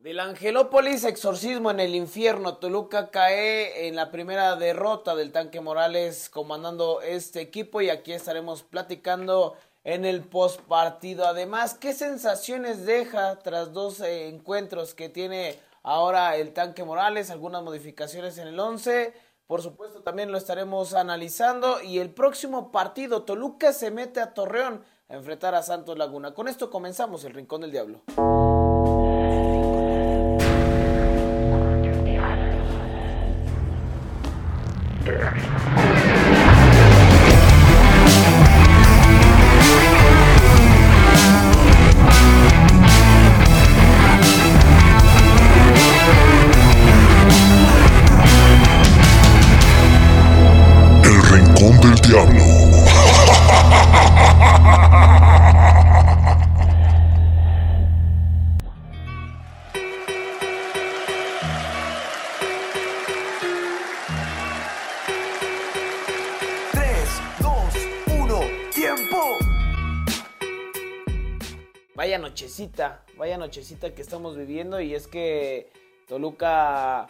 Del Angelópolis, exorcismo en el infierno. Toluca cae en la primera derrota del tanque Morales comandando este equipo y aquí estaremos platicando en el post partido. Además, ¿qué sensaciones deja tras dos encuentros que tiene ahora el tanque Morales? Algunas modificaciones en el 11. Por supuesto, también lo estaremos analizando. Y el próximo partido, Toluca se mete a Torreón a enfrentar a Santos Laguna. Con esto comenzamos el Rincón del Diablo. El nochecita, que estamos viviendo y es que Toluca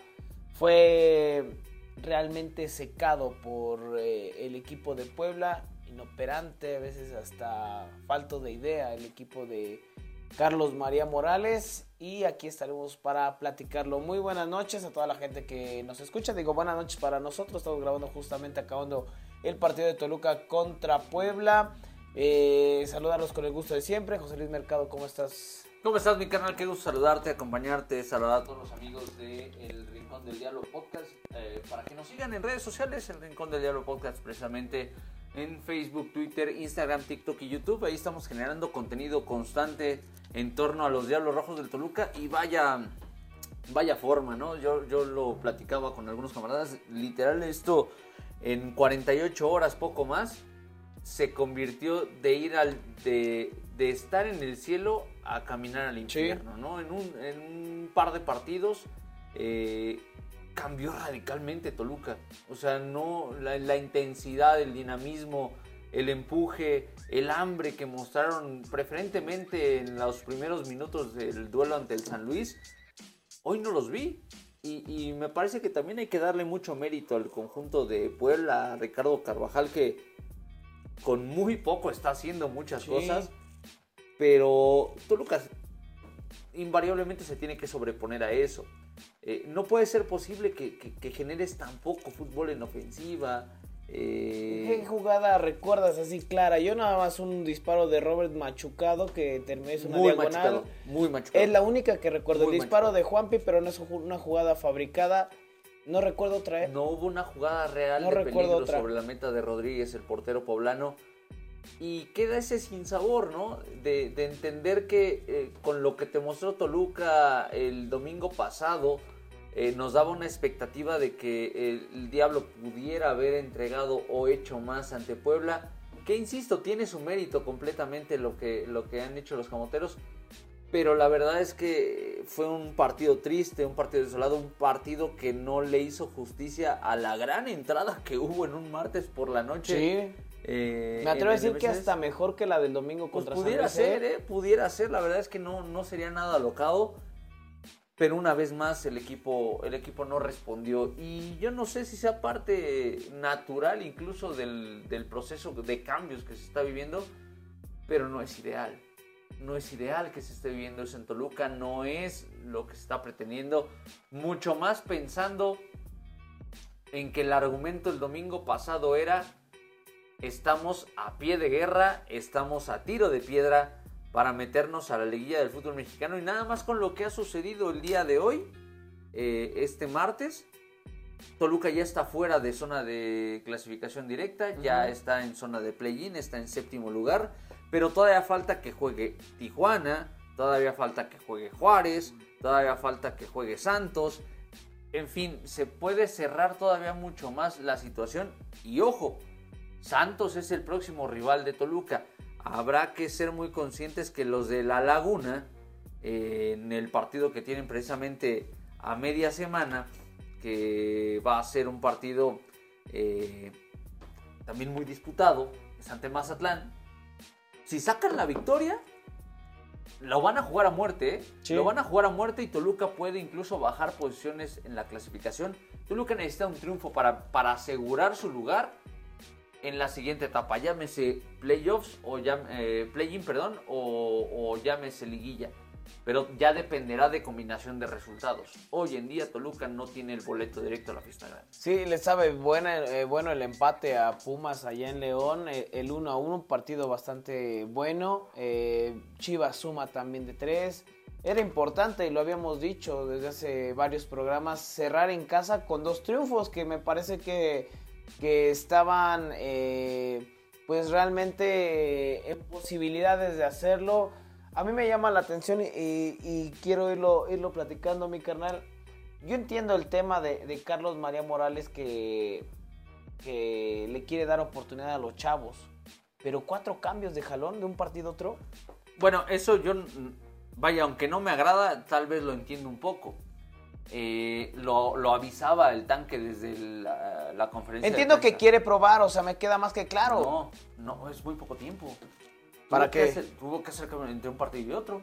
fue realmente secado por eh, el equipo de Puebla, inoperante, a veces hasta falto de idea el equipo de Carlos María Morales y aquí estaremos para platicarlo. Muy buenas noches a toda la gente que nos escucha, digo buenas noches para nosotros, estamos grabando justamente acabando el partido de Toluca contra Puebla. Eh, saludarlos con el gusto de siempre. José Luis Mercado, ¿cómo estás? ¿Cómo estás, mi canal? Qué gusto saludarte, acompañarte, saludar a todos los amigos de El Rincón del Diablo Podcast. eh, para que nos sigan en redes sociales, El Rincón del Diablo Podcast, precisamente en Facebook, Twitter, Instagram, TikTok y YouTube. Ahí estamos generando contenido constante en torno a los Diablos Rojos del Toluca. Y vaya, vaya forma, ¿no? Yo, yo lo platicaba con algunos camaradas. Literal, esto en 48 horas, poco más, se convirtió de ir al. de, de estar en el cielo a caminar al infierno, ¿no? En un, en un par de partidos eh, cambió radicalmente Toluca. O sea, no la, la intensidad, el dinamismo, el empuje, el hambre que mostraron preferentemente en los primeros minutos del duelo ante el San Luis, hoy no los vi. Y, y me parece que también hay que darle mucho mérito al conjunto de Puebla, a Ricardo Carvajal, que con muy poco está haciendo muchas Sí. cosas. Pero Toluca invariablemente se tiene que sobreponer a eso. Eh, no puede ser posible que, que- que generes tan poco fútbol en ofensiva. eh, ¿Qué jugada recuerdas así clara? Yo nada más un disparo de Robert machucado que terminó una muy diagonal. machucado. Muy machucado. Es la única que recuerdo. Muy el disparo machucado. de Juanpi, pero no es una jugada fabricada. No recuerdo otra. ¿eh? No hubo una jugada real No de recuerdo peligro otra. sobre la meta de Rodríguez, el portero poblano. Y queda ese sinsabor, ¿no? De, de entender que eh, con lo que te mostró Toluca el domingo pasado, eh, nos daba una expectativa de que el, el Diablo pudiera haber entregado o hecho más ante Puebla. Que insisto, tiene su mérito completamente lo que, lo que han hecho los camoteros. Pero la verdad es que fue un partido triste, un partido desolado, un partido que no le hizo justicia a la gran entrada que hubo en un martes por la noche. Sí. Eh, Me atrevo a decir que hasta mejor que la del domingo Pues contra San pudiera Luis, ser, ¿eh? ¿eh? Pudiera ser. La verdad es que no, no sería nada alocado. Pero una vez más el equipo, el equipo no respondió. Y yo no sé si sea parte natural incluso del, del proceso de cambios que se está viviendo. Pero no es ideal. No es ideal que se esté viviendo eso en Toluca. No es lo que se está pretendiendo. Mucho más pensando en que el argumento el domingo pasado era estamos a pie de guerra, estamos a tiro de piedra para meternos a la liguilla del fútbol mexicano. Y nada más con lo que ha sucedido el día de hoy, eh, este martes, Toluca ya está fuera de zona de clasificación directa, ya está en zona de play-in, está en séptimo lugar, pero todavía falta que juegue Tijuana, todavía falta que juegue Juárez, todavía falta que juegue Santos. En fin, se puede cerrar todavía mucho más la situación. Y ojo, Santos es el próximo rival de Toluca. Habrá que ser muy conscientes que los de La Laguna, eh, en el partido que tienen precisamente a media semana, que va a ser un partido eh, también muy disputado, es ante Mazatlán. Si sacan la victoria, lo van a jugar a muerte, ¿eh? Sí. Lo van a jugar a muerte y Toluca puede incluso bajar posiciones en la clasificación. Toluca necesita un triunfo para, para asegurar su lugar en la siguiente etapa, llámese playoffs o llam- eh, play-in, perdón, o, o llámese liguilla. Pero ya dependerá de combinación de resultados. Hoy en día Toluca no tiene el boleto directo a la fiesta grande. Sí, le sabe buena, eh, bueno el empate a Pumas allá en León, eh, el 1 a 1, un partido bastante bueno. Chivas suma también de 3. Era importante, y lo habíamos dicho desde hace varios programas, cerrar en casa con dos triunfos que me parece que, que estaban eh, pues realmente en posibilidades de hacerlo. A mí me llama la atención y, quiero irlo, irlo platicando, mi carnal. Yo entiendo el tema de, Carlos María Morales que, que le quiere dar oportunidad a los chavos. Pero cuatro cambios de jalón de un partido a otro. Bueno, eso yo, vaya, aunque no me agrada, tal vez lo entiendo un poco. Eh, lo, lo avisaba el tanque desde la, la conferencia. Entiendo que quiere probar, o sea, me queda más que claro. No, no, es muy poco tiempo. ¿Para Tuvo que qué? hacer- tuvo que hacer cambios entre un partido y otro.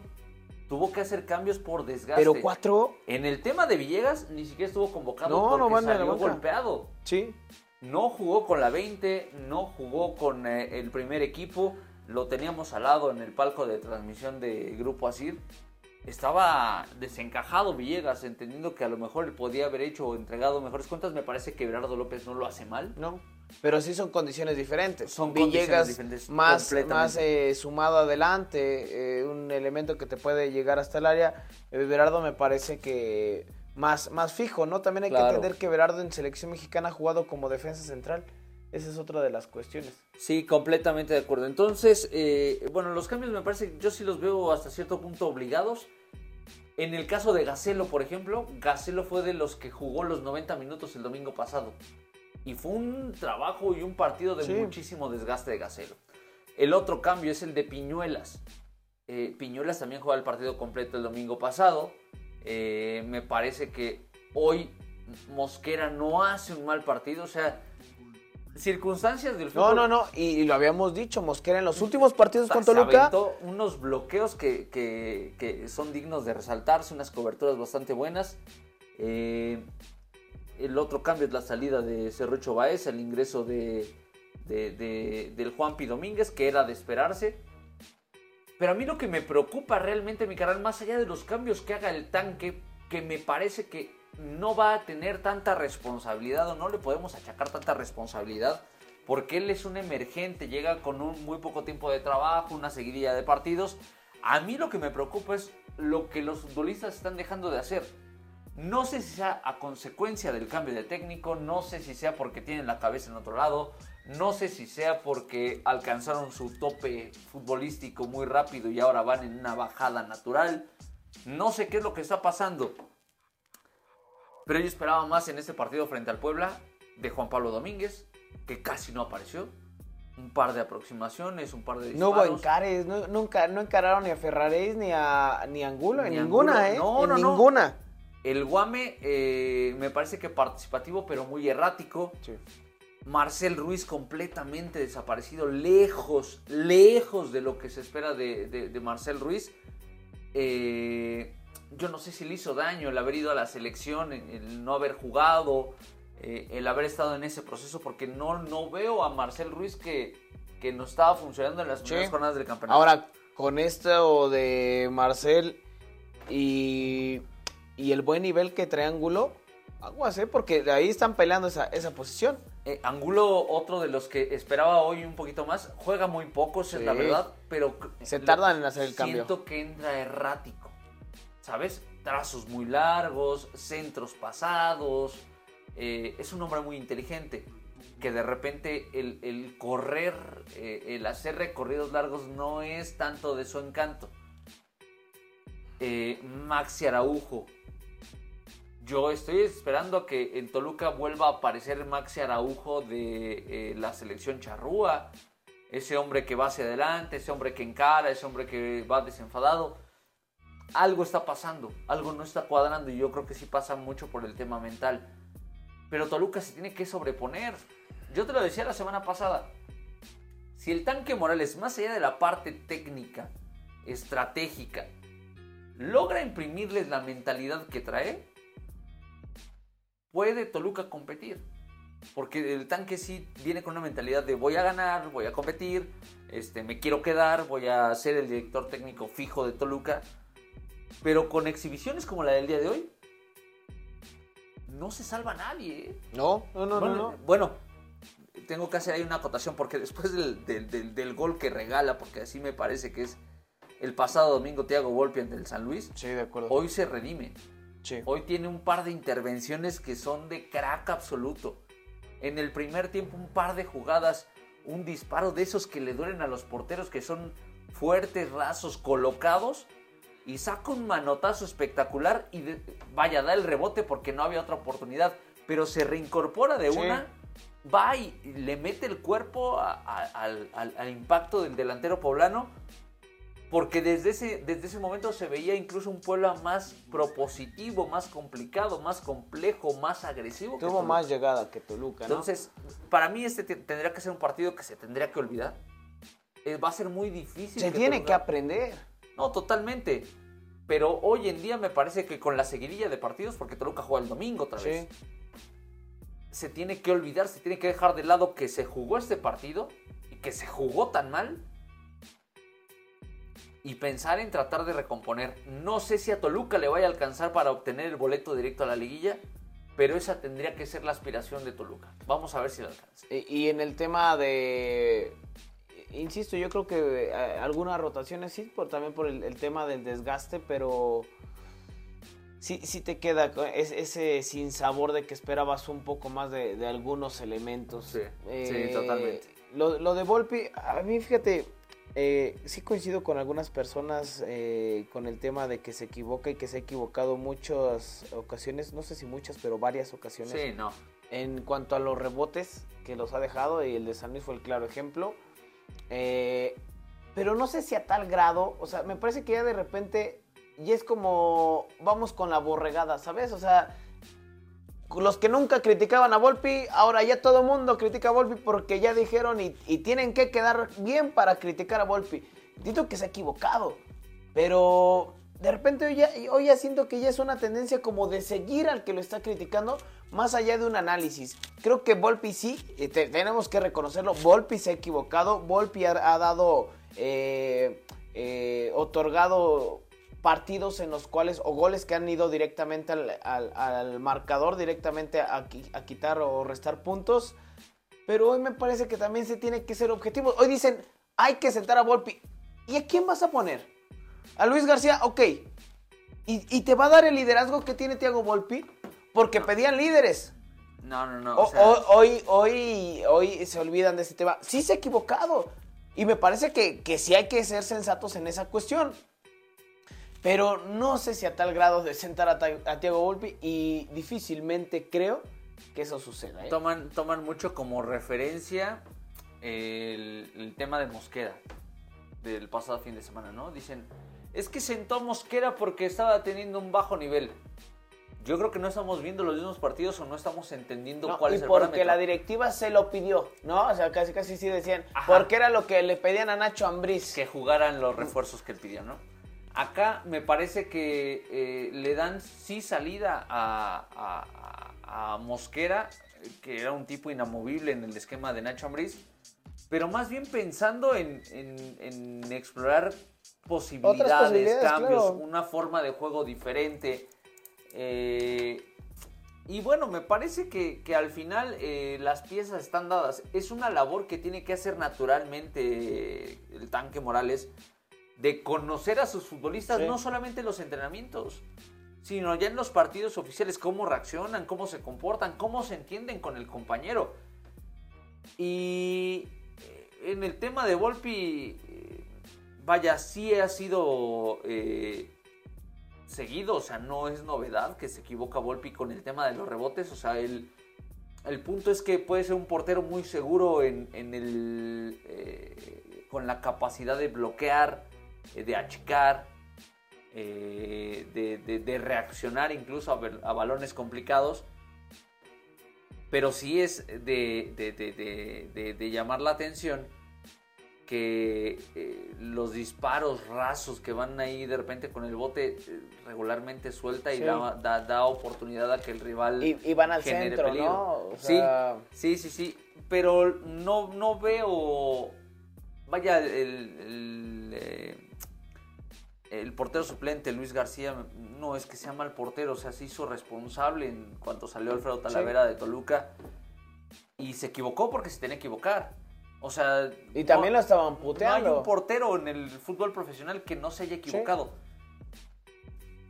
Tuvo que hacer cambios por desgaste. Pero cuatro, En el tema de Villegas, ni siquiera estuvo convocado No, porque no salió golpeado. sí. No jugó con la 20, no jugó con eh, el primer equipo. Lo teníamos al lado en el palco de transmisión de Grupo Asir. Estaba desencajado Villegas, entendiendo que a lo mejor él podía haber hecho o entregado mejores cuentas. Me parece que Gerardo López no lo hace mal. No. Pero sí son condiciones diferentes. Son Villegas diferentes, más, eh, sumado adelante, eh, un elemento que te puede llegar hasta el área. Eh, Berardo me parece que más, más fijo, ¿no? También hay Claro. que entender que Berardo en selección mexicana ha jugado como defensa central. Esa es otra de las cuestiones. Sí, completamente de acuerdo. Entonces, eh, bueno, los cambios me parece, yo sí los veo hasta cierto punto obligados. En el caso de Gacelo, por ejemplo, Gacelo fue de los que jugó los 90 minutos el domingo pasado. Y fue un trabajo y un partido de Sí. muchísimo desgaste de Gacelo. El otro cambio es el de Piñuelas. Eh, Piñuelas también jugó el partido completo el domingo pasado. Eh, me parece que hoy Mosquera no hace un mal partido. O sea, circunstancias del No, fútbol. no, no. Y, y lo habíamos dicho, Mosquera en los últimos partidos con Toluca. unos bloqueos que, que- que son dignos de resaltarse, unas coberturas bastante buenas. Eh, el otro cambio es la salida de Cerrucho Baez, el ingreso de, de- de- del Juanpi Domínguez, que era de esperarse. Pero a mí lo que me preocupa realmente, mi canal, más allá de los cambios que haga el tanque, que me parece que no va a tener tanta responsabilidad o no le podemos achacar tanta responsabilidad, porque él es un emergente, llega con un muy poco tiempo de trabajo, una seguidilla de partidos. A mí lo que me preocupa es lo que los futbolistas están dejando de hacer. No sé si sea a consecuencia del cambio de técnico, no sé si sea porque tienen la cabeza en otro lado, no sé si sea porque alcanzaron su tope futbolístico muy rápido y ahora van en una bajada natural. No sé qué es lo que está pasando. Pero yo esperaba más en este partido frente al Puebla de Juan Pablo Domínguez, que casi no apareció. Un par de aproximaciones, un par de No hubo disparos. encares, no, nunca, no encararon ni a Ferraréis ni a ni a Angulo, en ninguna, Angulo. ¿eh? No, en no, no. ninguna. El Guame eh, me parece que participativo, pero muy errático. Marcel Ruiz completamente desaparecido, lejos, lejos de lo que se espera de, de- de Marcel Ruiz. Eh, yo no sé si le hizo daño el haber ido a la selección, el, no haber jugado, eh, el haber estado en ese proceso, porque no, no veo a Marcel Ruiz que, que no estaba funcionando en las primeras Sí. jornadas del campeonato. Ahora, con esto de Marcel y, y el buen nivel que trae Angulo, aguas, ¿eh? Porque de ahí están peleando esa, esa posición. Eh, Angulo, otro de los que esperaba hoy un poquito más, juega muy poco, es la verdad, pero Se tardan en hacer el cambio. Siento que entra errático, ¿sabes? Trazos muy largos, centros pasados. eh, es un hombre muy inteligente, que de repente el, correr, eh, el hacer recorridos largos no es tanto de su encanto. Eh, Maxi Araujo, yo estoy esperando que en Toluca vuelva a aparecer Maxi Araujo de eh, la selección charrúa. Ese hombre que va hacia adelante, ese hombre que encara, ese hombre que va desenfadado. Algo está pasando, algo no está cuadrando y yo creo que sí pasa mucho por el tema mental. Pero Toluca se tiene que sobreponer. Yo te lo decía la semana pasada. Si el tanque Morales, más allá de la parte técnica, estratégica, logra imprimirles la mentalidad que trae, puede Toluca competir. Porque el tanque sí viene con una mentalidad de voy a ganar, voy a competir, este, me quiero quedar, voy a ser el director técnico fijo de Toluca. Pero con exhibiciones como la del día de hoy, no se salva nadie. ¿eh? No, no, no, bueno, no. no. bueno, tengo que hacer ahí una acotación porque después del, del- del- del gol que regala, porque así me parece que es el pasado domingo Thiago Volpi ante el San Luis, Sí, de acuerdo. hoy se redime. sí. Hoy tiene un par de intervenciones que son de crack absoluto. En el primer tiempo un par de jugadas, un disparo de esos que le duelen a los porteros que son fuertes, rasos, colocados. Y saca un manotazo espectacular y de- vaya, da el rebote porque no había otra oportunidad. Pero se reincorpora de Sí. una, va y le mete el cuerpo a- a- al, al- al impacto del delantero poblano porque desde ese, desde ese momento se veía incluso un Puebla más propositivo, más complicado, más complejo, más agresivo. Tuvo más llegada que Toluca, ¿no? Entonces, para mí este te- tendría que ser un partido que se tendría que olvidar. Eh, va a ser muy difícil. se tiene Toluca- que aprender. No, totalmente. Pero hoy en día me parece que con la seguidilla de partidos, porque Toluca juega el domingo otra vez, Sí. se tiene que olvidar, se tiene que dejar de lado que se jugó este partido y que se jugó tan mal y pensar en tratar de recomponer. No sé si a Toluca le vaya a alcanzar para obtener el boleto directo a la liguilla, pero esa tendría que ser la aspiración de Toluca. Vamos a ver si le alcanza. Y, y en el tema de. Insisto, yo creo que eh, algunas rotaciones sí, por, también por el, el tema del desgaste, pero sí, sí te queda ese sin sabor de que esperabas un poco más de, de algunos elementos. Sí, sí, totalmente. Lo, lo de Volpi, a mí fíjate, eh, sí coincido con algunas personas eh, con el tema de que se equivoca y que se ha equivocado muchas ocasiones, no sé si muchas, pero varias ocasiones Sí, no. en cuanto a los rebotes que los ha dejado y el de San Luis fue el claro ejemplo. Eh, pero no sé si a tal grado, o sea, me parece que ya de repente ya es como vamos con la borregada, ¿sabes? O sea, los que nunca criticaban a Volpi, ahora ya todo mundo critica a Volpi porque ya dijeron y, y tienen que quedar bien para criticar a Volpi. Entiendo que se ha equivocado, pero de repente hoy ya siento que ya es una tendencia como de seguir al que lo está criticando más allá de un análisis. Creo que Volpi sí, eh, te- tenemos que reconocerlo, Volpi se ha equivocado, Volpi ha, dado, eh, eh, otorgado partidos en los cuales, o goles que han ido directamente al, marcador, directamente a, a quitar o restar puntos. Pero hoy me parece que también se tiene que ser objetivo. Hoy dicen, hay que sentar a Volpi. ¿Y a quién vas a poner? A Luis García, ok. ¿Y, y te va a dar el liderazgo que tiene Thiago Volpi? Porque pedían líderes. No, no, no. O- o sea, hoy, hoy, hoy se olvidan de ese tema. Sí se ha equivocado. Y me parece que, que sí hay que ser sensatos en esa cuestión. Pero no sé si a tal grado de sentar a, a Thiago Volpi y difícilmente creo que eso suceda. ¿eh? toman, toman mucho como referencia el, el tema de Mosquera del pasado fin de semana, ¿no? Dicen, es que sentó a Mosquera porque estaba teniendo un bajo nivel. Yo creo que no estamos viendo los mismos partidos o no estamos entendiendo No, cuál y es el porque parámetro. la directiva se lo pidió, ¿no? O sea, casi casi sí decían, Ajá. porque era lo que le pedían a Nacho Ambriz. que jugaran los refuerzos que él pidió, ¿no? Acá me parece que eh, le dan sí salida a, a- a- a Mosquera, que era un tipo inamovible en el esquema de Nacho Ambriz, pero más bien pensando en, en- en explorar posibilidades, posibilidades, cambios, claro. una forma de juego diferente. Eh, y bueno, me parece que, que al final eh, las piezas están dadas. Es una labor que tiene que hacer naturalmente eh, el tanque Morales de conocer a sus futbolistas, Sí. no solamente en los entrenamientos, sino ya en los partidos oficiales, cómo reaccionan, cómo se comportan, cómo se entienden con el compañero. Y eh, en el tema de Volpi, vaya, sí ha sido eh, seguido, o sea, no es novedad que se equivoca Volpi con el tema de los rebotes, o sea, el, el punto es que puede ser un portero muy seguro en, en el, eh, con la capacidad de bloquear, eh, de achicar, eh, de, reaccionar incluso a, a balones complicados. Pero sí es de- de llamar la atención que eh, los disparos rasos que van ahí de repente con el bote eh, regularmente suelta y da, da- da oportunidad a que el rival Y, y van al genere centro, peligro. ¿no? O sea, Sí, sí, sí, sí. Pero no, no veo. Vaya, el, el, eh, el portero suplente, Luis García, no es que sea mal portero, o sea, se hizo responsable en cuanto salió Alfredo Talavera de Toluca y se equivocó porque se tenía que equivocar. O sea. Y también no- lo estaban no hay puteando. un portero en el fútbol profesional que no se haya equivocado.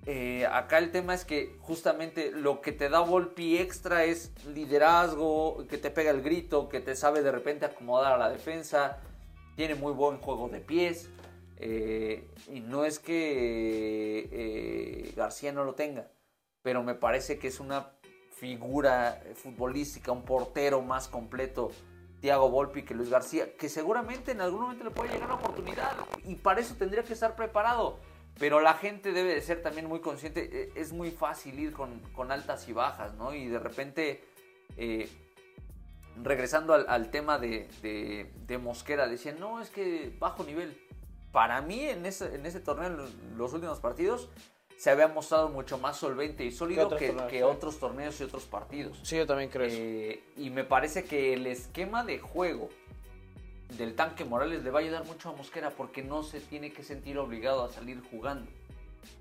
Eh, acá el tema es que justamente lo que te da Volpi extra es liderazgo, que te pega el grito, que te sabe de repente acomodar a la defensa, tiene muy buen juego de pies. eh, y no es que eh, García no lo tenga, pero me parece que es una figura futbolística, un portero más completo Thiago Volpi que Luis García, que seguramente en algún momento le puede llegar la oportunidad y para eso tendría que estar preparado. Pero la gente debe de ser también muy consciente, eh, es muy fácil ir con, con altas y bajas, ¿no? Y de repente, eh, regresando al, tema de, de- de Mosquera, decían, no, es que bajo nivel. Para mí en ese, en ese torneo, en los últimos partidos, se había mostrado mucho más solvente y sólido otros que, torneos, que sí. otros torneos y otros partidos. Sí, yo también creo. Eh, y me parece que el esquema de juego del tanque Morales le va a ayudar mucho a Mosquera porque no se tiene que sentir obligado a salir jugando.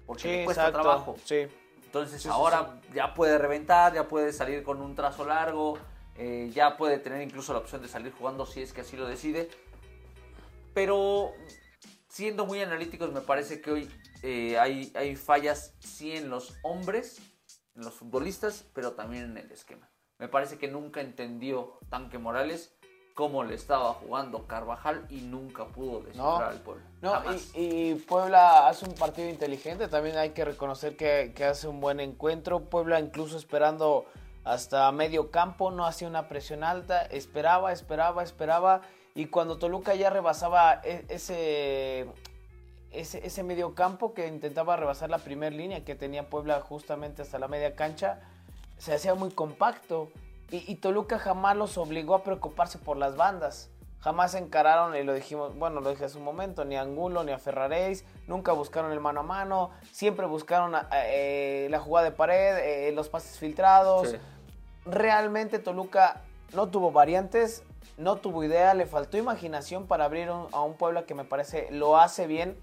Porque Sí, le cuesta exacto. trabajo. Sí. Entonces sí, ahora ya puede reventar, ya puede salir con un trazo largo, eh, ya puede tener incluso la opción de salir jugando si es que así lo decide. Pero siendo muy analíticos, me parece que hoy eh, hay, hay fallas sí en los hombres, en los futbolistas, pero también en el esquema. Me parece que nunca entendió Tanque Morales cómo le estaba jugando Carvajal y nunca pudo descifrar al pueblo. No, y Puebla hace un partido inteligente, también hay que reconocer que, que hace un buen encuentro. Puebla incluso esperando hasta medio campo, no hacía una presión alta, esperaba, esperaba, esperaba. Y cuando Toluca ya rebasaba e- ese, ese, ese medio campo que intentaba rebasar la primera línea que tenía Puebla justamente hasta la media cancha, se hacía muy compacto. Y, y Toluca jamás los obligó a preocuparse por las bandas. Jamás se encararon, y lo dijimos, bueno, lo dije hace un momento, ni a Angulo ni a Ferraréis, nunca buscaron el mano a mano, siempre buscaron a- eh, la jugada de pared, eh, los pases filtrados. Sí. Realmente Toluca no tuvo variantes, no tuvo idea, le faltó imaginación para abrir un- a un Puebla que me parece lo hace bien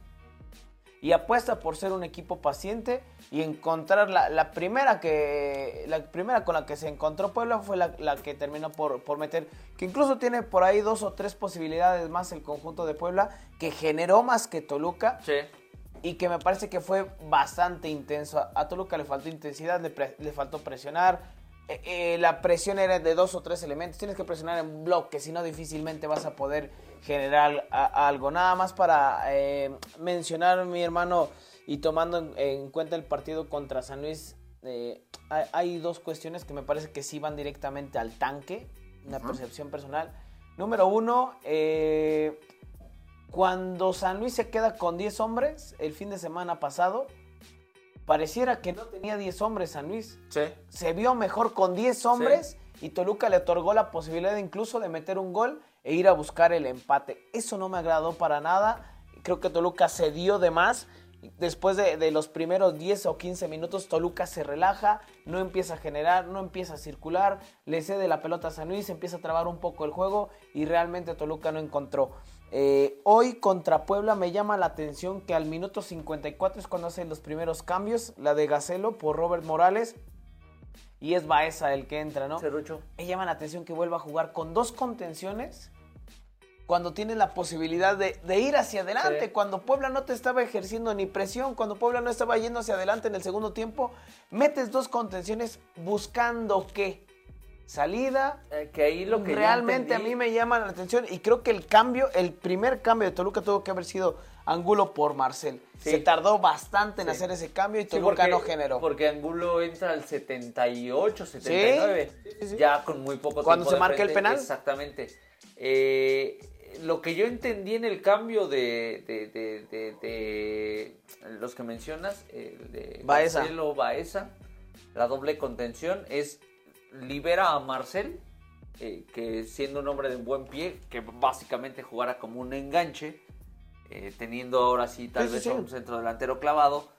y apuesta por ser un equipo paciente y encontrar la, la primera que la primera con la que se encontró Puebla fue la, la que terminó por, por meter que incluso tiene por ahí dos o tres posibilidades más el conjunto de Puebla que generó más que Toluca Sí. y que me parece que fue bastante intenso. A, Toluca le faltó intensidad, le, pre- le faltó presionar. Eh, eh, la presión era de dos o tres elementos. Tienes que presionar en bloque, si no difícilmente vas a poder generar a- algo. Nada más para eh, mencionar, mi hermano, y tomando en, en cuenta el partido contra San Luis, eh, hay, hay dos cuestiones que me parece que sí van directamente al tanque, una percepción personal. Número uno, cuando San Luis se queda con 10 hombres el fin de semana pasado, pareciera que no tenía 10 hombres San Luis. Sí. Se vio mejor con 10 hombres y Toluca le otorgó la posibilidad incluso de meter un gol e ir a buscar el empate. Eso no me agradó para nada. Creo que Toluca se dio de más. Después de, de los primeros 10 o 15 minutos, Toluca se relaja, no empieza a generar, no empieza a circular, le cede la pelota a San Luis, empieza a trabar un poco el juego y realmente Toluca no encontró. Eh, hoy contra Puebla me llama la atención que al minuto 54 es cuando hacen los primeros cambios, la de Gacelo por Robert Morales y es Baeza el que entra, ¿no? Cerrucho. Me llama la atención que vuelva a jugar con dos contenciones cuando tienes la posibilidad de, de ir hacia adelante, Sí. cuando Puebla no te estaba ejerciendo ni presión, cuando Puebla no estaba yendo hacia adelante en el segundo tiempo, metes dos contenciones buscando qué? Salida, Eh, que ahí lo que realmente a mí me llama la atención y creo que el cambio, el primer cambio de Toluca tuvo que haber sido Angulo por Marcel. Sí. Se tardó bastante en Sí. hacer ese cambio y Sí, Toluca porque, no generó. Porque Angulo entra al 78, 79. Sí, sí, sí. Ya con muy poco Cuando tiempo se marca el penal. Exactamente. Eh, lo que yo entendí en el cambio de, de, de- de- de los que mencionas, el de Baeza. Marcelo Baeza, la doble contención, es libera a Marcel eh, que siendo un hombre de buen pie, que básicamente jugara como un enganche, eh, teniendo ahora sí tal Sí, vez sí. un centro delantero clavado,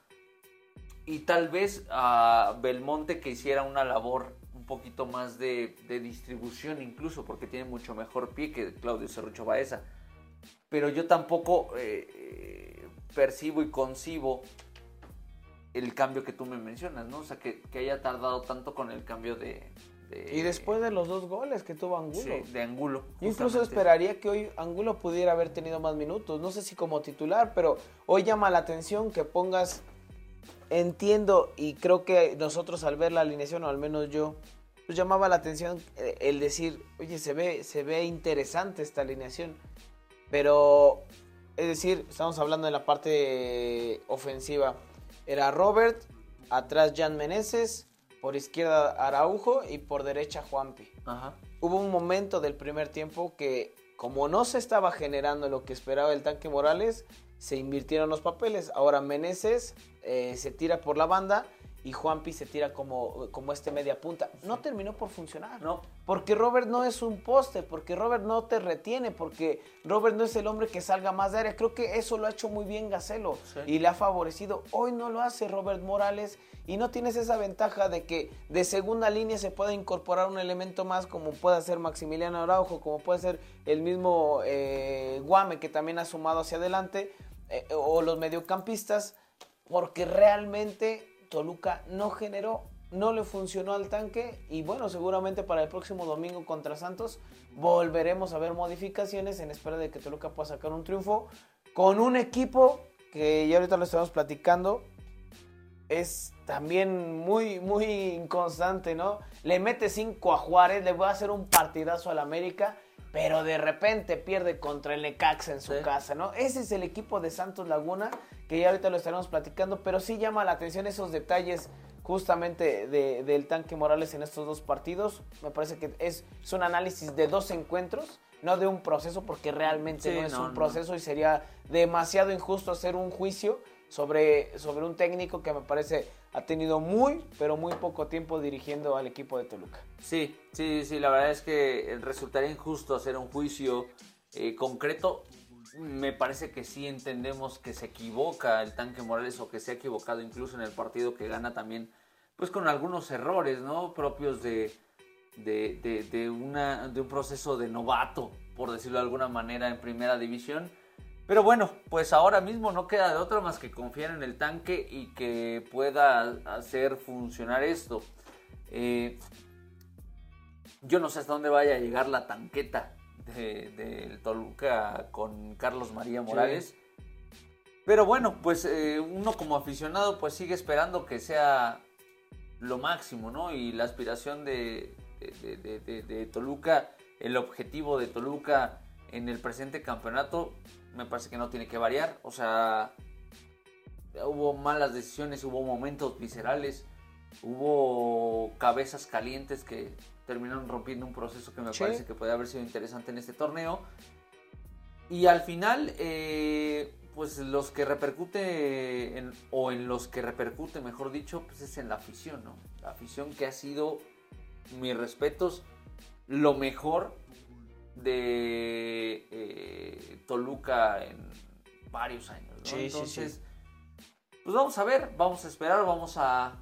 y tal vez a Belmonte que hiciera una labor un poquito más de, de distribución incluso, porque tiene mucho mejor pie que Claudio Cerrucho Baeza. Pero yo tampoco eh, percibo y concibo el cambio que tú me mencionas, ¿no? O sea, que, que haya tardado tanto con el cambio de... de- Y después de los dos goles que tuvo Angulo. sí, de Angulo. Incluso esperaría que hoy Angulo pudiera haber tenido más minutos. No sé si como titular, pero hoy llama la atención que pongas. Entiendo y creo que nosotros al ver la alineación, o al menos yo, pues llamaba la atención eh, el decir, oye, se ve, se ve interesante esta alineación. Pero, es decir, estamos hablando de la parte ofensiva. Era Robert, atrás Jan Meneses, por izquierda Araujo y por derecha Juanpi Ajá. hubo un momento del primer tiempo que como no se estaba generando lo que esperaba el tanque Morales, se invirtieron los papeles. Ahora Meneses eh, se tira por la banda y Juanpi se tira como, como este media punta. No terminó por funcionar. No. Porque Robert no es un poste, porque Robert no te retiene, porque Robert no es el hombre que salga más de área. Creo que eso lo ha hecho muy bien Gacelo Sí. y le ha favorecido. Hoy no lo hace Robert Morales y no tienes esa ventaja de que de segunda línea se pueda incorporar un elemento más como puede ser Maximiliano Araujo, como puede ser el mismo eh, Guame que también ha sumado hacia adelante, eh, o los mediocampistas, porque realmente Toluca no generó, no le funcionó al tanque y bueno, seguramente para el próximo domingo contra Santos volveremos a ver modificaciones en espera de que Toluca pueda sacar un triunfo con un equipo que ya ahorita lo estamos platicando, es también muy, muy inconstante, ¿no? Le mete 5 a Juárez, le va a hacer un partidazo al América, pero de repente pierde contra el Necaxa en su Sí. casa, ¿no? Ese es el equipo de Santos Laguna, que ya ahorita lo estaremos platicando, pero sí llama la atención esos detalles justamente de- del tanque Morales en estos dos partidos. Me parece que es, es un análisis de dos encuentros, no de un proceso, porque realmente Sí, no es no, un no. proceso y sería demasiado injusto hacer un juicio sobre, sobre un técnico que me parece ha tenido muy, pero muy poco tiempo dirigiendo al equipo de Toluca. Sí, sí, sí, la verdad es que resultaría injusto hacer un juicio eh, concreto. Me parece que sí entendemos que se equivoca el tanque Morales o que se ha equivocado incluso en el partido que gana también, pues con algunos errores, ¿no? Propios de- de una, de un proceso de novato, por decirlo de alguna manera, en primera división. Pero bueno, pues ahora mismo no queda de otra más que confiar en el tanque y que pueda hacer funcionar esto. Eh, yo no sé hasta dónde vaya a llegar la tanqueta del de, Toluca con Carlos María Morales. Pero bueno, pues eh, uno como aficionado pues sigue esperando que sea lo máximo, ¿no? Y la aspiración de, de- de- de- de Toluca, el objetivo de Toluca en el presente campeonato, me parece que no tiene que variar. O sea, hubo malas decisiones, hubo momentos viscerales, hubo cabezas calientes que terminaron rompiendo un proceso que me Sí. parece que puede haber sido interesante en este torneo. Y al final, eh, pues los que repercute, en- o en los que repercute, mejor dicho, pues es en la afición, ¿no? La afición que ha sido, mis respetos, lo mejor de eh, Toluca en varios años, ¿no? Sí, sí, sí. Entonces, pues vamos a ver, vamos a esperar, vamos a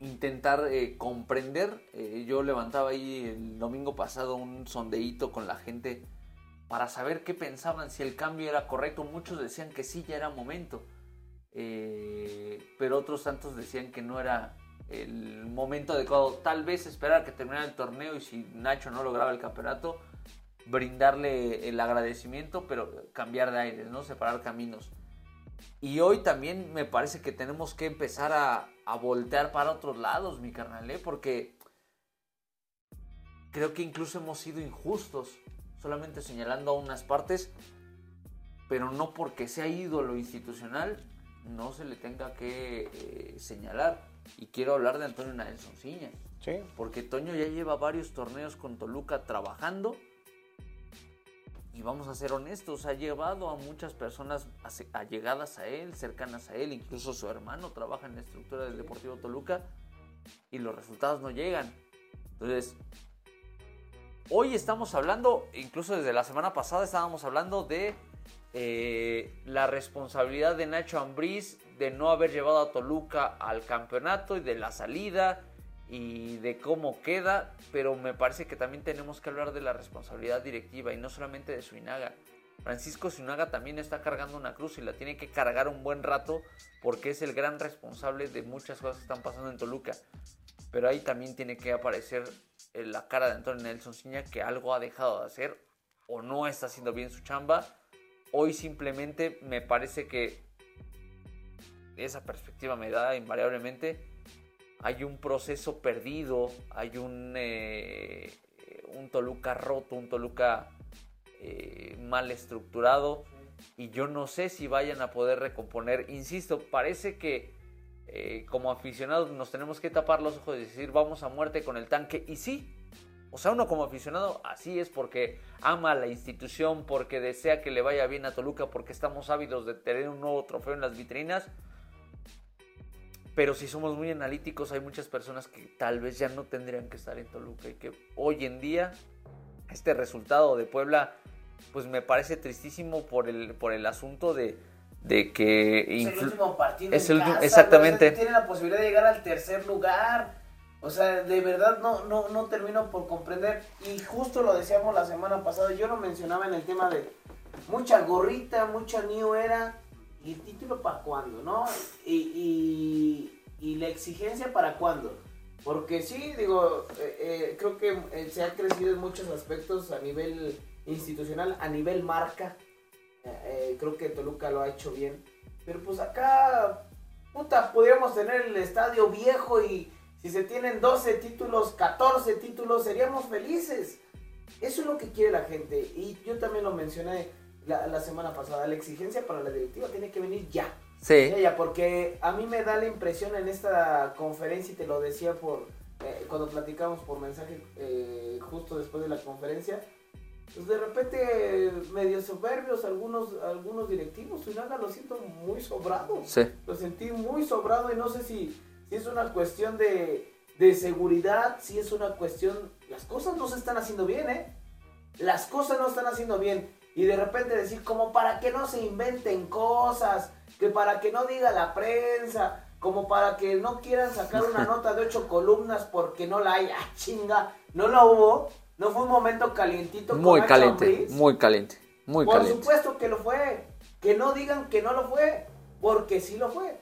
intentar eh, comprender. Eh, yo levantaba ahí el domingo pasado un sondeíto con la gente para saber qué pensaban, si el cambio era correcto. Muchos decían que sí, ya era momento. Pero otros tantos decían que no era el momento adecuado. Tal vez esperar que terminara el torneo y si Nacho no lograba el campeonato, brindarle el agradecimiento, pero cambiar de aires, ¿no? Separar caminos. Y hoy también me parece que tenemos que empezar a, a voltear para otros lados, mi carnal, ¿eh? porque creo que incluso hemos sido injustos, solamente señalando a unas partes, pero no porque sea ídolo institucional, no se le tenga que eh, señalar. Y quiero hablar de Antonio Nelson Ciña, Sí. porque Toño ya lleva varios torneos con Toluca trabajando. Y vamos a ser honestos, ha llevado a muchas personas allegadas a él, cercanas a él, incluso su hermano trabaja en la estructura del Deportivo Toluca y los resultados no llegan. Entonces, hoy estamos hablando, incluso desde la semana pasada estábamos hablando de eh, la responsabilidad de Nacho Ambriz de no haber llevado a Toluca al campeonato y de la salida y de cómo queda, pero me parece que también tenemos que hablar de la responsabilidad directiva y no solamente de Suinaga. Francisco Suinaga también está cargando una cruz y la tiene que cargar un buen rato porque es el gran responsable de muchas cosas que están pasando en Toluca. Pero ahí también tiene que aparecer eh, la cara de Antonio Nelson Ciña que algo ha dejado de hacer o no está haciendo bien su chamba. Hoy simplemente me parece que esa perspectiva me da invariablemente hay un proceso perdido, hay un, eh, un Toluca roto, un Toluca eh, mal estructurado y yo no sé si vayan a poder recomponer. Insisto, parece que eh, como aficionados nos tenemos que tapar los ojos y decir vamos a muerte con el tanque y sí. O sea, uno como aficionado así es porque ama a la institución, porque desea que le vaya bien a Toluca, porque estamos ávidos de tener un nuevo trofeo en las vitrinas pero si somos muy analíticos, hay muchas personas que tal vez ya no tendrían que estar en Toluca y que hoy en día este resultado de Puebla, pues me parece tristísimo por el, por el asunto de, de que... Es el último partido. Es en el casa, exactamente. o sea, Tiene la posibilidad de llegar al tercer lugar. O sea, de verdad no, no, no termino por comprender. Y justo lo decíamos la semana pasada. Yo lo mencionaba en el tema de mucha gorrita, mucha new era. ¿Y el título para cuándo, no? Y, y, la exigencia para cuándo. Porque sí, digo, eh, eh, creo que eh, se ha crecido en muchos aspectos a nivel institucional, a nivel marca. Creo que Toluca lo ha hecho bien. Pero pues acá, puta, podríamos tener el estadio viejo y si se tienen 12 títulos, 14 títulos, seríamos felices. Eso es lo que quiere la gente. Y yo también lo mencioné la, la semana pasada. La exigencia para la directiva tiene que venir ya. Sí, Ya, ya, porque a mí me da la impresión en esta conferencia, y te lo decía por eh, cuando platicamos por mensaje eh, justo después de la conferencia, pues de repente medio soberbios algunos, algunos directivos, Suinaga lo siento muy sobrado. sí. Lo sentí muy sobrado y no sé si, si es una cuestión de, de seguridad, si es una cuestión... Las cosas no se están haciendo bien, ¿eh? Las cosas no están haciendo bien. Y de repente decir, como para que no se inventen cosas, que para que no diga la prensa, como para que no quieran sacar una nota de ocho columnas porque no la hay. ¡Ah, chinga! No la hubo. No fue un momento calientito. con Muy Nacho caliente, Ambriz. muy caliente, muy Por caliente. supuesto que lo fue. Que no digan que no lo fue, porque sí lo fue.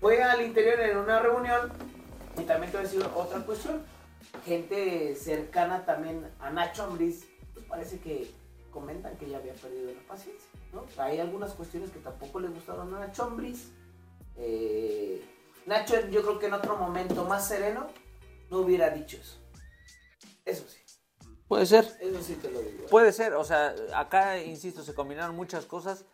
Fue al interior en una reunión. Y también te voy a decir otra cuestión. Gente cercana también a Nacho Ambriz, pues parece que comentan que ya había perdido la paciencia. ¿no? Hay algunas cuestiones que tampoco le gustaron a Nacho Ambriz. Eh, Nacho, yo creo que en otro momento más sereno no hubiera dicho eso. Eso sí, Puede ser. eso sí te lo digo. Puede ser, o sea, acá, insisto, se combinaron muchas cosas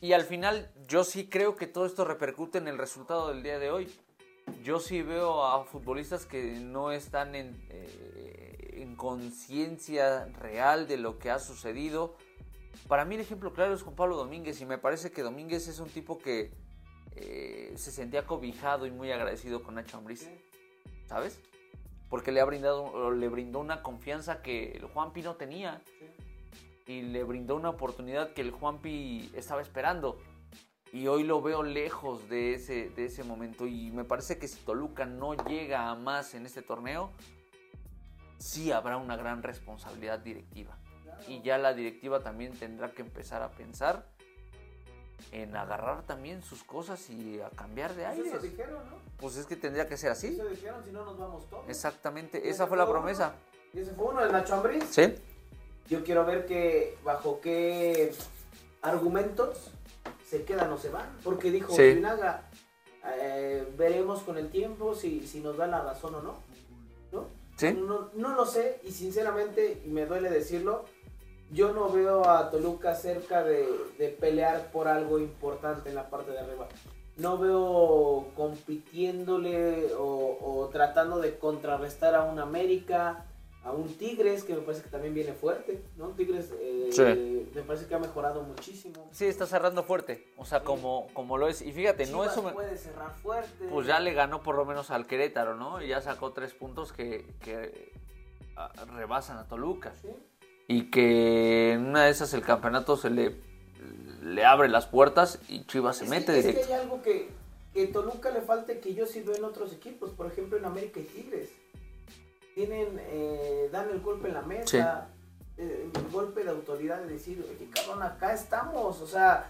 y al final yo sí creo que todo esto repercute en el resultado del día de hoy. Yo sí veo a futbolistas que no están en, eh, en conciencia real de lo que ha sucedido. Para mí el ejemplo claro es Juan Pablo Domínguez y me parece que Domínguez es un tipo que eh, se sentía cobijado y muy agradecido con Nacho Ambriz, ¿sabes? Porque le ha brindado, le brindó una confianza que el Juanpi no tenía y le brindó una oportunidad que el Juanpi estaba esperando. Y hoy lo veo lejos de ese, de ese momento. Y me parece que si Toluca no llega a más en este torneo, sí habrá una gran responsabilidad directiva. Y ya la directiva también tendrá que empezar a pensar en agarrar también sus cosas y a cambiar de Pues aires. dijeron, ¿no? Pues es que tendría que ser así. Eso dijeron, si no nos vamos todos. Exactamente, esa fue la uno. promesa. Y ese fue uno, el Nacho Ambriz. ¿Sí? Yo quiero ver que bajo qué argumentos se quedan o se van. Porque dijo Sí. Sinaga, eh, veremos con el tiempo si, si nos da la razón o no. ¿No? No, lo sé y sinceramente, me duele decirlo, yo no veo a Toluca cerca de, de pelear por algo importante en la parte de arriba. No veo compitiéndole o, o tratando de contrarrestar a un América, a un Tigres, que me parece que también viene fuerte, ¿no? Tigres eh, Sí. me parece que ha mejorado muchísimo. Sí, está cerrando fuerte. O sea, como, como lo es. Y fíjate, no eso me- puede cerrar fuerte. Pues ya le ganó por lo menos al Querétaro, ¿no? Y ya sacó tres puntos que, que rebasan a Toluca. Sí. Y que en una de esas el campeonato se le, le abre las puertas y Chivas se Es mete que, es que directo. hay algo que, que Toluca le falta y que yo sí veo en otros equipos, por ejemplo en América y Tigres. Tienen, eh, dan el golpe en la mesa, eh, el golpe de autoridad de decir, oye cabrón, acá estamos. O sea,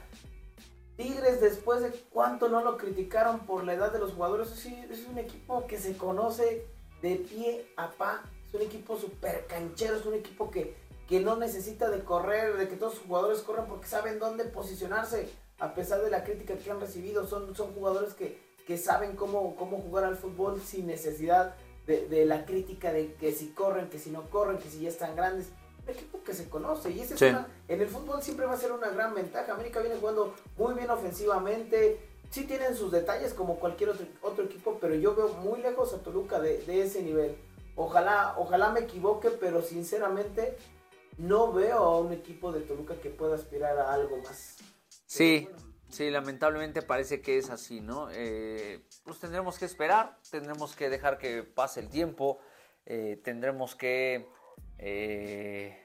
Tigres después de cuánto no lo criticaron por la edad de los jugadores, es un equipo que se conoce de pie a pa. Es un equipo súper canchero, es un equipo que, que no necesita de correr, de que todos sus jugadores corran porque saben dónde posicionarse. A pesar de la crítica que han recibido, son, son jugadores que, que saben cómo, cómo jugar al fútbol sin necesidad de, de la crítica de que si corren, que si no corren, que si ya están grandes. Un equipo que se conoce y ese es Sí. una- en el fútbol siempre va a ser una gran ventaja. América viene jugando muy bien ofensivamente. Sí tienen sus detalles como cualquier otro, otro equipo, pero yo veo muy lejos a Toluca de, de ese nivel. Ojalá, ojalá me equivoque, pero sinceramente no veo a un equipo de Toluca que pueda aspirar a algo más. Sí, sí, lamentablemente parece que es así, ¿no? Eh, pues tendremos que esperar, tendremos que dejar que pase el tiempo, eh, tendremos que eh,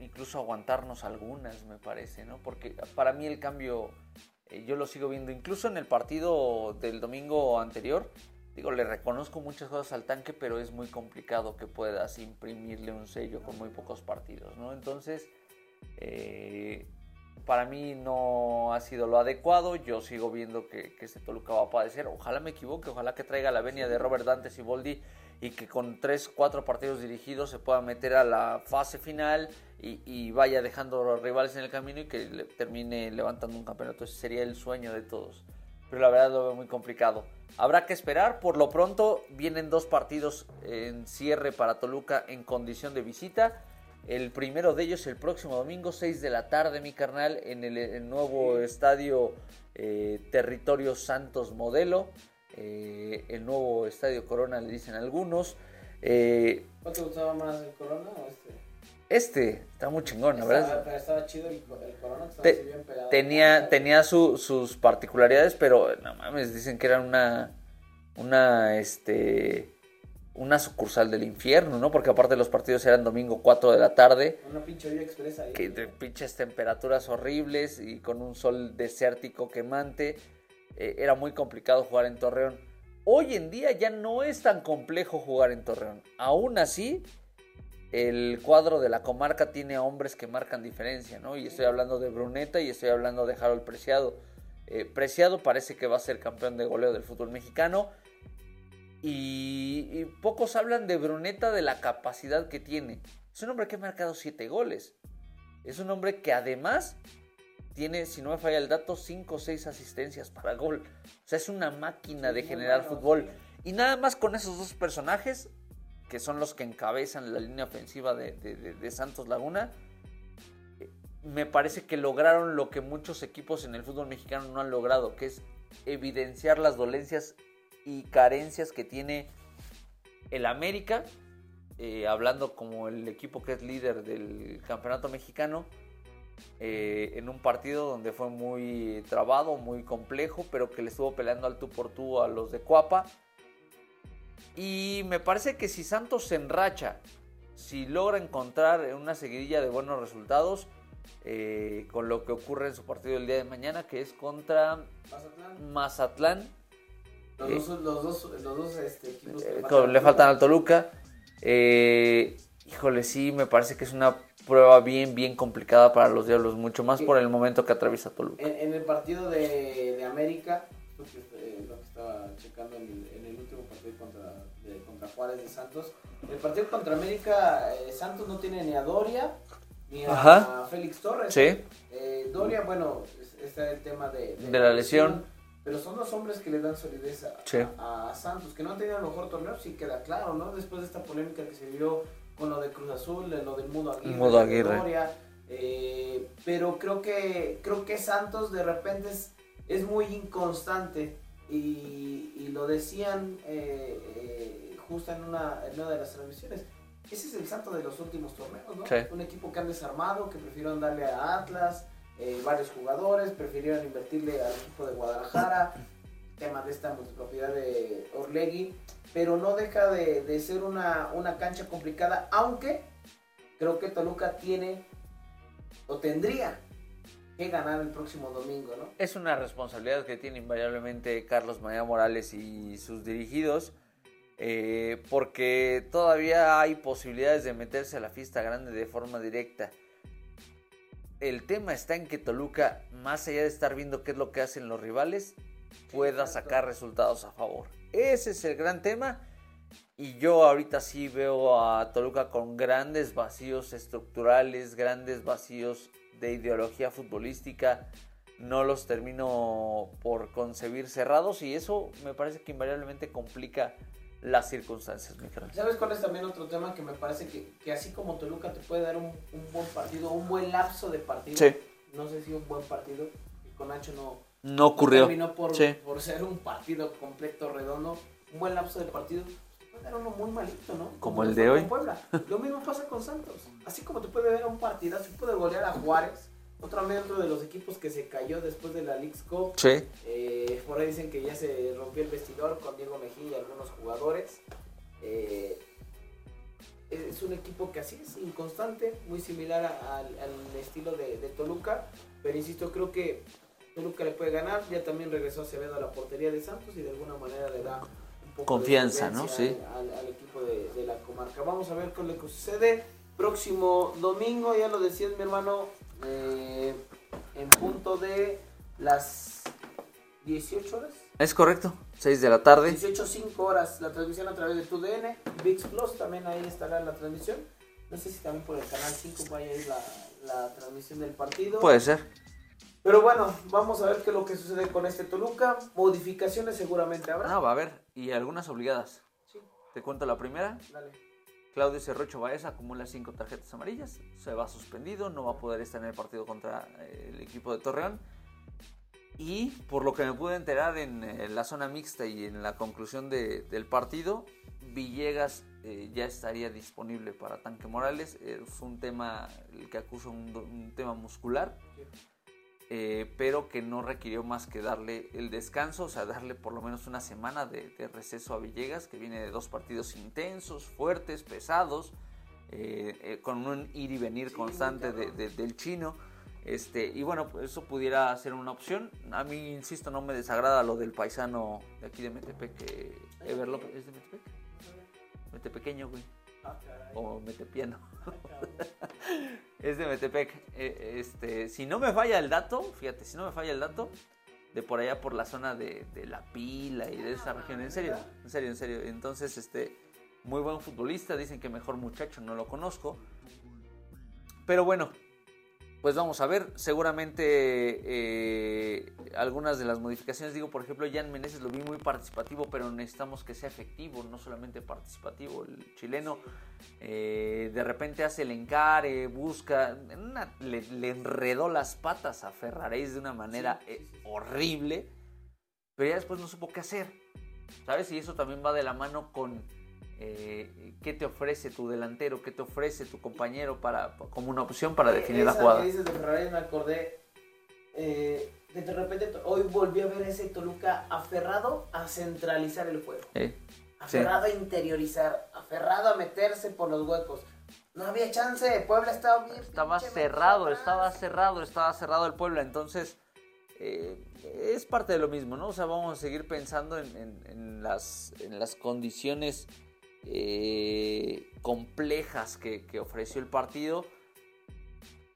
incluso aguantarnos algunas, me parece, ¿no? Porque para mí el cambio, eh, yo lo sigo viendo, incluso en el partido del domingo anterior, digo, le reconozco muchas cosas al tanque, pero es muy complicado que puedas imprimirle un sello con muy pocos partidos, ¿no? Entonces, eh, para mí no ha sido lo adecuado. Yo sigo viendo que, que este Toluca va a padecer. Ojalá me equivoque, ojalá que traiga la venia de Robert Dante Siboldi y que con 3, 4 partidos dirigidos se pueda meter a la fase final y, y vaya dejando a los rivales en el camino y que le- termine levantando un campeonato. Ese sería el sueño de todos. Pero la verdad lo veo muy complicado. Habrá que esperar. Por lo pronto vienen dos partidos en cierre para Toluca en condición de visita. El primero de ellos el próximo domingo, 6 de la tarde, mi carnal, en el, el nuevo estadio eh, Territorio Santos Modelo. eh, el nuevo estadio Corona, le dicen algunos. Eh, ¿Cuál te gustaba más el Corona o este? este está muy chingón, Estaba, verdad. pero estaba chido el, el Corona, estaba Te- así bien pegado. tenía tenía su- sus particularidades, pero no mames, dicen que era una una este una sucursal del infierno, ¿no? Porque aparte los partidos eran domingo 4 de la tarde, Una pinche olla expresa ahí. que de pinches temperaturas horribles y con un sol desértico quemante, eh, era muy complicado jugar en Torreón. Hoy en día ya no es tan complejo jugar en Torreón. Aún así, el cuadro de la comarca tiene hombres que marcan diferencia, ¿no? Y estoy hablando de Bruneta y estoy hablando de Harold Preciado. Eh, Preciado parece que va a ser campeón de goleo del fútbol mexicano. Y, y pocos hablan de Bruneta de la capacidad que tiene. Es un hombre que ha marcado 7 goles. Es un hombre que además tiene, si no me falla el dato, 5 o 6 asistencias para gol. O sea, es una máquina de generar bueno, fútbol. sí. Y nada más con esos dos personajes, que son los que encabezan la línea ofensiva de, de- de- de Santos Laguna, eh, me parece que lograron lo que muchos equipos en el fútbol mexicano no han logrado, que es evidenciar las dolencias y carencias que tiene el América, eh, hablando como el equipo que es líder del campeonato mexicano, eh, en un partido donde fue muy trabado, muy complejo, pero que le estuvo peleando al tú por tú a los de Cuapa. Y me parece que si Santos se enracha, si logra encontrar una seguidilla de buenos resultados, eh, con lo que ocurre en su partido el día de mañana, que es contra Mazatlán. Mazatlán, Los dos, los dos, los dos este, equipos que eh, faltan. le faltan al Toluca. Eh, híjole, sí, me parece que es una prueba bien, bien complicada para los Diablos, mucho más por el momento que atraviesa Toluca. En, en el partido de, de América, lo que, eh, lo que estaba checando en el, en el último partido contra, de- contra Juárez de Santos, el partido contra América, eh, Santos no tiene ni a Doria ni a, Ajá. Félix Torres. Sí. Eh, Doria, bueno, es- está el tema de, De la lesión. Pero son los hombres que le dan solidez a, Sí. a- a Santos, que no han tenido el mejor torneo, sí queda claro, ¿no? Después de esta polémica que se vio con lo de Cruz Azul, de lo del Mudo Aguirre. Mudo de eh, pero creo que creo que Santos de repente es, es muy inconstante y, y lo decían eh, eh, justo en una, en una de las transmisiones. Ese es el Santos de los últimos torneos, ¿no? Sí. Un equipo que han desarmado, que prefirieron darle a Atlas, eh, varios jugadores, prefirieron invertirle al equipo de Guadalajara, tema de esta multipropiedad de Orlegui, pero no deja de, de ser una, una cancha complicada, aunque creo que Toluca tiene o tendría que ganar el próximo domingo, ¿no? Es una responsabilidad que tiene invariablemente Carlos María Morales y sus dirigidos, eh, porque todavía hay posibilidades de meterse a la fiesta grande de forma directa. El tema está en que Toluca, más allá de estar viendo qué es lo que hacen los rivales, pueda sacar resultados a favor. Ese es el gran tema. Y yo ahorita sí veo a Toluca con grandes vacíos estructurales, grandes vacíos de ideología futbolística. No los termino por concebir cerrados y eso me parece que invariablemente complica las circunstancias, mi carnal. ¿Sabes cuál es también otro tema que me parece que, que así como Toluca te puede dar un, un buen partido, un buen lapso de partido? Sí. No sé si un buen partido, y con Nacho no, No no ocurrió. terminó por, Sí. por ser un partido completo, redondo, un buen lapso de partido. Puede dar uno muy malito, ¿no? Como el fue de hoy. Puebla. Lo mismo pasa con Santos. Así como te puede ver a un partidazo, puede golear a Juárez, otro miembro de los equipos que se cayó después de la League's Cup. Sí. Eh, por ahí dicen que ya se rompió el vestidor con Diego Mejía y algunos jugadores. Eh, es un equipo que así es inconstante, muy similar a- al, al estilo de, de Toluca. Pero insisto, creo que Toluca le puede ganar. Ya también regresó Acevedo a la portería de Santos y de alguna manera le da un poco Confianza, de ¿no? Sí. Al, al equipo de, de la comarca. Vamos a ver qué es lo que sucede. Próximo domingo, ya lo decías mi hermano, eh, en punto de las 18 horas. Es correcto. 6 de la tarde. 18 5 horas la transmisión a través de tu DN. VIX Plus también ahí estará la transmisión. No sé si también por el canal 5 vaya a ir la, la transmisión del partido. Puede ser. Pero bueno, vamos a ver qué es lo que sucede con este Toluca. Modificaciones seguramente habrá. Ah, va a haber. Y algunas obligadas. Sí, Te cuento la primera. dale. Claudio Cerrocho Baez acumula cinco tarjetas amarillas, se va suspendido, no va a poder estar en el partido contra eh, el equipo de Torreón. Y por lo que me pude enterar en eh, la zona mixta y en la conclusión de- del partido, Villegas eh, ya estaría disponible para Tanque Morales. Es un tema, que acusa un tema muscular, eh, pero que no requirió más que darle el descanso, o sea, darle por lo menos una semana de, de receso a Villegas, que viene de dos partidos intensos, fuertes, pesados, eh, eh, con un ir y venir Sí, constante de- de- del chino. Este, y bueno, eso pudiera ser una opción. A mí, insisto, no me desagrada lo del paisano de aquí de Metepec, Ever López. ¿Es de Metepec? Metepequeño, güey. Ah. O Metepiano. Ah. Es de Metepec. Eh, este, si no me falla el dato, fíjate, si no me falla el dato, de por allá por la zona de, de La Pila y de esa región, en serio, en serio, en serio. Entonces, este, muy buen futbolista, dicen que mejor muchacho, no lo conozco. Pero bueno, pues vamos a ver, seguramente eh, algunas de las modificaciones, digo, por ejemplo, Jan Meneses lo vi muy participativo, pero necesitamos que sea efectivo, no solamente participativo. El chileno eh, de repente hace el encare, busca, en una- le, le enredó las patas a Ferraréis de una manera eh, horrible, pero ya después no supo qué hacer, ¿sabes? Y eso también va de la mano con eh, qué te ofrece tu delantero, qué te ofrece tu compañero para, como una opción para definir la Esa jugada. que dices de Ferrari me acordé eh, de repente hoy volví a ver ese Toluca aferrado a centralizar el juego. Eh, Aferrado a interiorizar, aferrado a meterse por los huecos. No había chance, Puebla estaba bien. Estaba cerrado, estaba cerrado, estaba cerrado el Puebla. Entonces, eh, es parte de lo mismo, ¿no? O sea, vamos a seguir pensando en, en- en las, en las condiciones eh, complejas que, que ofreció el partido.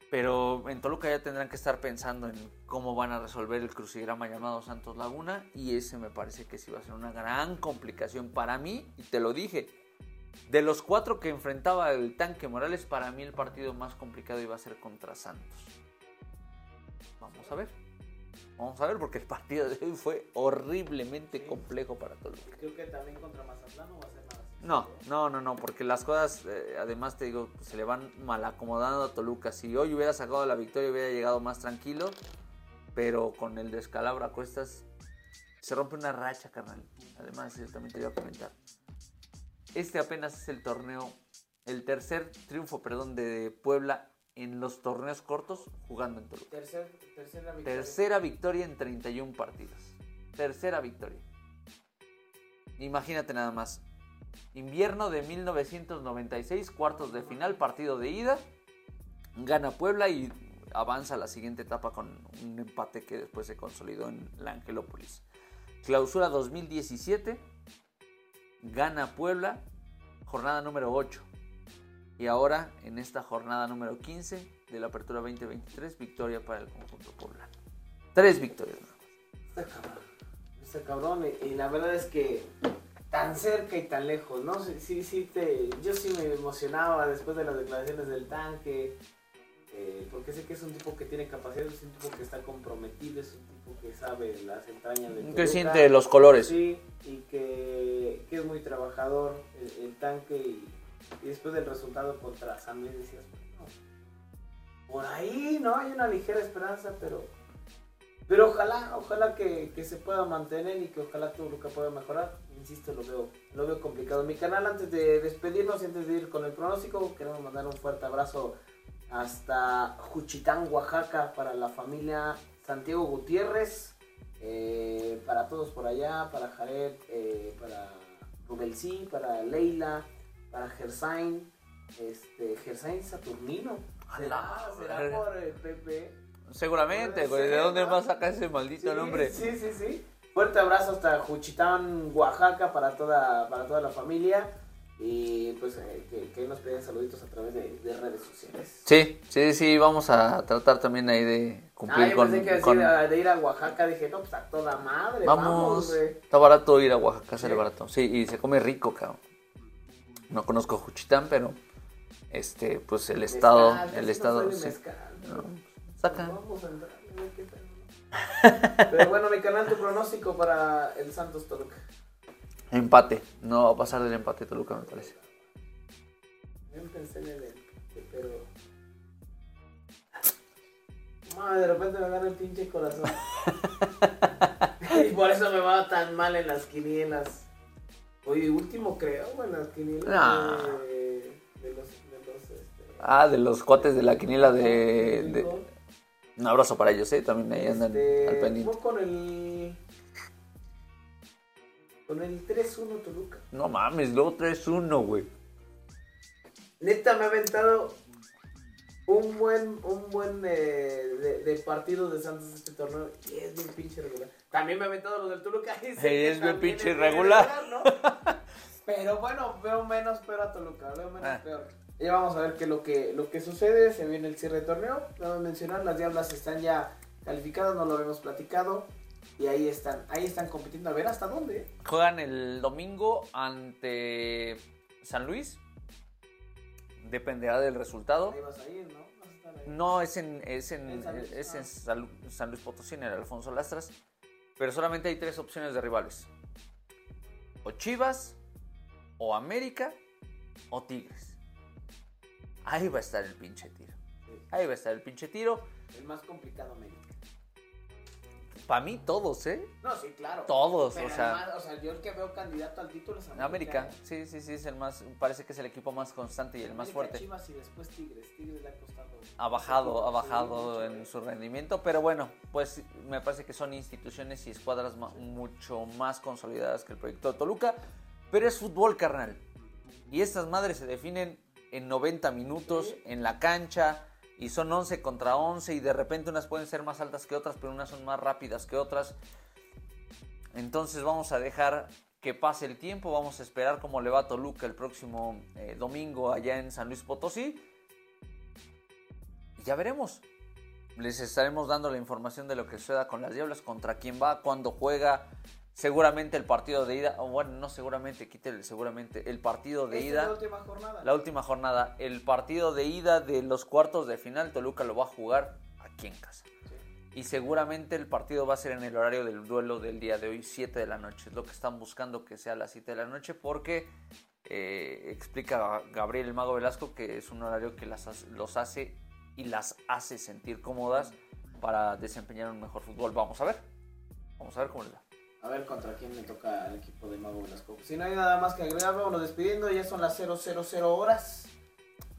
Pero en Toluca ya tendrán que estar pensando en cómo van a resolver el crucigrama llamado Santos Laguna. Y ese me parece que sí va a ser una gran complicación para mí. Y te lo dije, de los cuatro que enfrentaba el tanque Morales, para mí el partido más complicado iba a ser contra Santos. Vamos a ver. Vamos a ver porque el partido de hoy fue horriblemente complejo para Toluca. Creo que también contra Mazatlán va a ser. No, no, no, no, porque las cosas, eh, además te digo, se le van mal acomodando a Toluca. Si hoy hubiera sacado la victoria, hubiera llegado más tranquilo, pero con el descalabro a cuestas, se rompe una racha, carnal. Además, yo también te iba a comentar. Este apenas es el torneo, el tercer triunfo, perdón, de Puebla en los torneos cortos jugando en Toluca. Tercer, tercera victoria. Tercera victoria en 31 partidos. Tercera victoria. Imagínate nada más. Invierno de 1996, cuartos de final, partido de ida. Gana Puebla y avanza a la siguiente etapa con un empate que después se consolidó en la Angelópolis. Clausura 2017, gana Puebla, jornada número 8. Y ahora, en esta jornada número 15 de la Apertura 2023, victoria para el conjunto poblano. Tres victorias. Está cabrón. Está cabrón. Y la verdad es que tan cerca y tan lejos, ¿no? Sí, sí, sí te, yo sí me emocionaba después de las declaraciones del tanque. eh, porque sé que es un tipo que tiene capacidad, es un tipo que está comprometido, es un tipo que sabe las entrañas de Que siente los colores. Sí, y que, que es muy trabajador el, el tanque y, y después del resultado contra San Luis decías, bueno, por ahí, ¿no? Hay una ligera esperanza, pero pero ojalá, ojalá que, que se pueda mantener y que ojalá Toluca pueda mejorar. Insisto, lo veo, lo veo complicado. Mi canal, antes de despedirnos y antes de ir con el pronóstico, queremos mandar un fuerte abrazo hasta Juchitán, Oaxaca, para la familia Santiago Gutiérrez, eh, para todos por allá, para Jared, eh, para Rubelcí, para Leila, para Gersain, este, Gersain Saturnino. ¿Será, será por el Pepe? Seguramente. ¿De dónde más saca ese maldito Sí, nombre? Sí, sí, sí. Fuerte abrazo hasta Juchitán, Oaxaca, para toda, para toda la familia. Y pues eh, que, que nos piden saluditos a través de, de redes sociales. Sí, sí, sí, vamos a tratar también ahí de Ah, cumplir yo con... pensé que decir con- ah, de ir a Oaxaca, dije, no, pues a toda madre, vamos, Vamos, está barato ir a Oaxaca, sale Sí. barato. Sí, y se come rico, cabrón. No conozco Juchitán, pero este, pues el Mezcal, estado, el estado, sí. mezcal, ¿no? No, saca. Vamos a entrar, qué pedo. Pero bueno, mi canal, tu pronóstico para el Santos Toluca. Empate, no va a pasar del empate Toluca, me parece. Yo pensé en el empate, pero. Madre, de repente me gana el pinche corazón. y por eso me va tan mal en las quinielas. Oye, último creo, en las quinielas de, de los. De los este, Ah, de los cuates de la quiniela de... Un abrazo para ellos, ¿eh? También ahí andan Este, al pendiente. con el. Con el 3-1 Toluca. No mames, luego 3-1, güey. Neta, me ha aventado un buen, un buen eh, de, de partidos de Santos este torneo y es bien pinche regular. También me ha aventado los del Toluca y Sí, es bien pinche irregular. ¿no? Pero bueno, veo menos peor a Toluca, veo menos Ah. peor. Ya vamos a ver qué lo que, lo que sucede, se viene el cierre de torneo. Vamos a mencionar, las diablas están ya calificadas, no lo habíamos platicado. Y ahí están, ahí están compitiendo. A ver hasta dónde. Juegan el domingo ante San Luis. Dependerá del resultado. Ahí vas a ir, ¿no? Vas a estar ahí. No, es en, es en, En San Luis, es ah. en San, San Luis Potosí, en el Alfonso Lastras. Pero solamente hay tres opciones de rivales. O Chivas, o América, o Tigres. Ahí va a estar el pinche tiro. Ahí va a estar el pinche tiro. El más complicado, América. Para mí todos, ¿eh? No, sí, claro. Todos, Pero o sea- además, o sea, yo el que veo candidato al título es América. América, sí, sí, sí, es el más, parece que es el equipo más constante y el más fuerte. Chivas y después Tigres. Tigres le ha costado. Ha bajado, ha bajado en su rendimiento, pero bueno, pues me parece que son instituciones y escuadras mucho más consolidadas que el proyecto de Toluca, pero es fútbol carnal. Y estas madres se definen en 90 minutos Sí. en la cancha y son 11 contra 11 y de repente unas pueden ser más altas que otras, pero unas son más rápidas que otras. Entonces vamos a dejar que pase el tiempo, vamos a esperar cómo le va a Toluca el próximo eh, domingo allá en San Luis Potosí. Y ya veremos. Les estaremos dando la información de lo que suceda con las Diablas, contra quién va, cuándo juega. Seguramente el partido de ida, o bueno, no seguramente, quítele seguramente, el partido de ida. la última jornada. La última jornada, el partido de ida de los cuartos de final, Toluca lo va a jugar aquí en casa. Sí. Y seguramente el partido va a ser en el horario del duelo del día de hoy, 7 de la noche. Es lo que están buscando que sea a las 7 de la noche porque eh, explica Gabriel el Mago Velasco que es un horario que las, los hace y las hace sentir cómodas para desempeñar un mejor fútbol. Vamos a ver. Vamos a ver cómo les va. A ver contra quién le toca al equipo de Mago Velasco. Si no hay nada más que agregar, vámonos despidiendo. Ya son las 000 horas.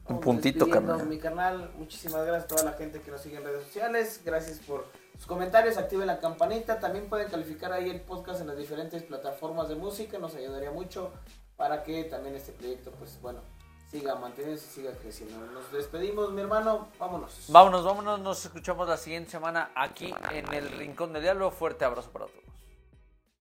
Un puntito, carnal. Mi canal, muchísimas gracias a toda la gente que nos sigue en redes sociales. Gracias por sus comentarios. Activen la campanita. También pueden calificar ahí el podcast en las diferentes plataformas de música. Nos ayudaría mucho. para que también este proyecto, pues bueno, siga manteniéndose y siga creciendo. Nos despedimos, mi hermano, vámonos. Vámonos, vámonos, nos escuchamos la siguiente semana aquí en el Rincón del Diablo. Fuerte abrazo para todos.